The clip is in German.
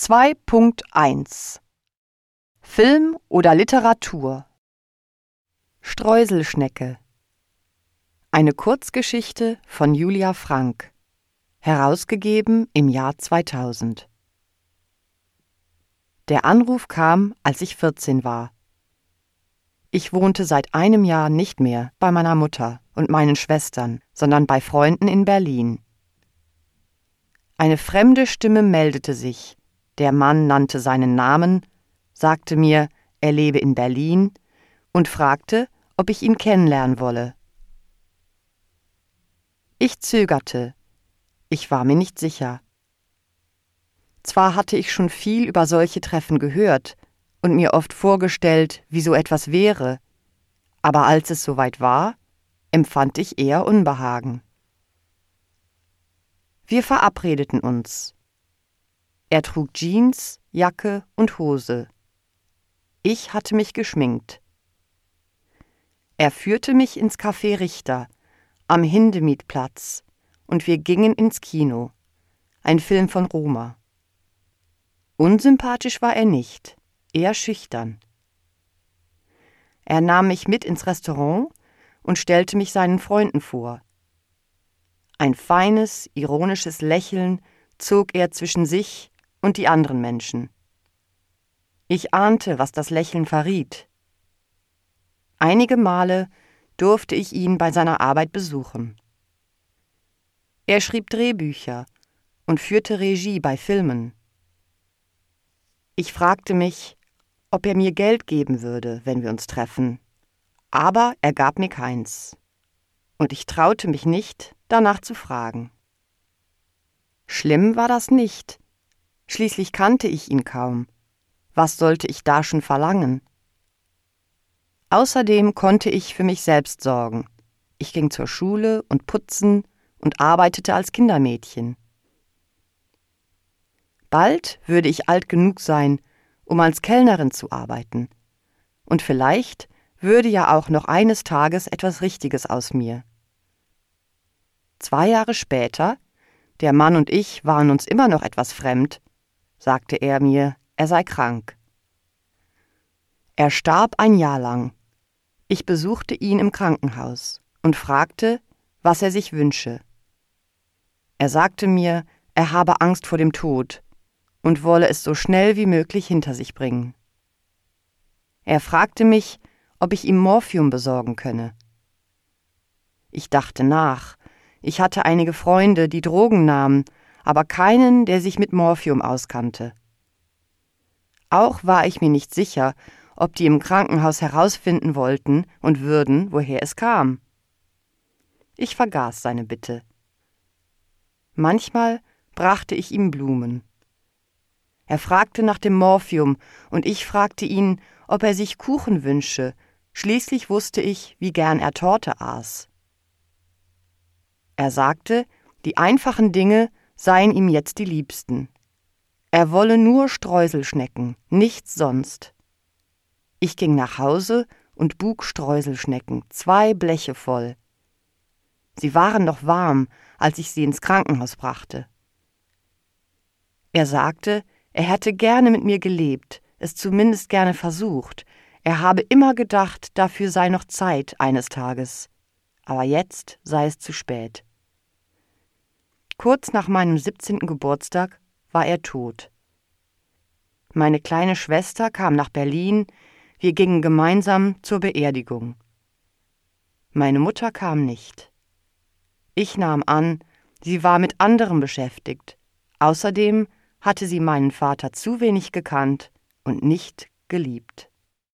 2.1 Film oder Literatur? Streuselschnecke. Eine Kurzgeschichte von Julia Frank. Herausgegeben im Jahr 2000 Der Anruf kam, als ich 14 war. Ich wohnte seit einem Jahr nicht mehr bei meiner Mutter und meinen Schwestern, sondern bei Freunden in Berlin. Eine fremde Stimme meldete sich, der Mann nannte seinen Namen, sagte mir, er lebe in Berlin und fragte, ob ich ihn kennenlernen wolle. Ich zögerte. Ich war mir nicht sicher. Zwar hatte ich schon viel über solche Treffen gehört und mir oft vorgestellt, wie so etwas wäre, aber als es soweit war, empfand ich eher Unbehagen. Wir verabredeten uns. Er trug Jeans, Jacke und Hose. Ich hatte mich geschminkt. Er führte mich ins Café Richter am Hindemithplatz und wir gingen ins Kino. Ein Film von Roma. Unsympathisch war er nicht, eher schüchtern. Er nahm mich mit ins Restaurant und stellte mich seinen Freunden vor. Ein feines, ironisches Lächeln zog er zwischen sich und die anderen Menschen. Ich ahnte, was das Lächeln verriet. Einige Male durfte ich ihn bei seiner Arbeit besuchen. Er schrieb Drehbücher und führte Regie bei Filmen. Ich fragte mich, ob er mir Geld geben würde, wenn wir uns treffen, aber er gab mir keins. Und ich traute mich nicht, danach zu fragen. Schlimm war das nicht, Schließlich kannte ich ihn kaum. Was sollte ich da schon verlangen? Außerdem konnte ich für mich selbst sorgen. Ich ging zur Schule und putzen und arbeitete als Kindermädchen. Bald würde ich alt genug sein, um als Kellnerin zu arbeiten. Und vielleicht würde ja auch noch eines Tages etwas Richtiges aus mir. Zwei Jahre später, der Mann und ich waren uns immer noch etwas fremd, sagte er mir, er sei krank. Er starb ein Jahr lang. Ich besuchte ihn im Krankenhaus und fragte, was er sich wünsche. Er sagte mir, er habe Angst vor dem Tod und wolle es so schnell wie möglich hinter sich bringen. Er fragte mich, ob ich ihm Morphium besorgen könne. Ich dachte nach. Ich hatte einige Freunde, die Drogen nahmen aber keinen, der sich mit Morphium auskannte. Auch war ich mir nicht sicher, ob die im Krankenhaus herausfinden wollten und würden, woher es kam. Ich vergaß seine Bitte. Manchmal brachte ich ihm Blumen. Er fragte nach dem Morphium, und ich fragte ihn, ob er sich Kuchen wünsche, schließlich wusste ich, wie gern er Torte aß. Er sagte, die einfachen Dinge seien ihm jetzt die Liebsten. Er wolle nur Streuselschnecken, nichts sonst. Ich ging nach Hause und bug Streuselschnecken, zwei Bleche voll. Sie waren noch warm, als ich sie ins Krankenhaus brachte. Er sagte, er hätte gerne mit mir gelebt, es zumindest gerne versucht, er habe immer gedacht, dafür sei noch Zeit eines Tages, aber jetzt sei es zu spät. Kurz nach meinem 17. Geburtstag war er tot. Meine kleine Schwester kam nach Berlin, wir gingen gemeinsam zur Beerdigung. Meine Mutter kam nicht. Ich nahm an, sie war mit anderem beschäftigt. Außerdem hatte sie meinen Vater zu wenig gekannt und nicht geliebt.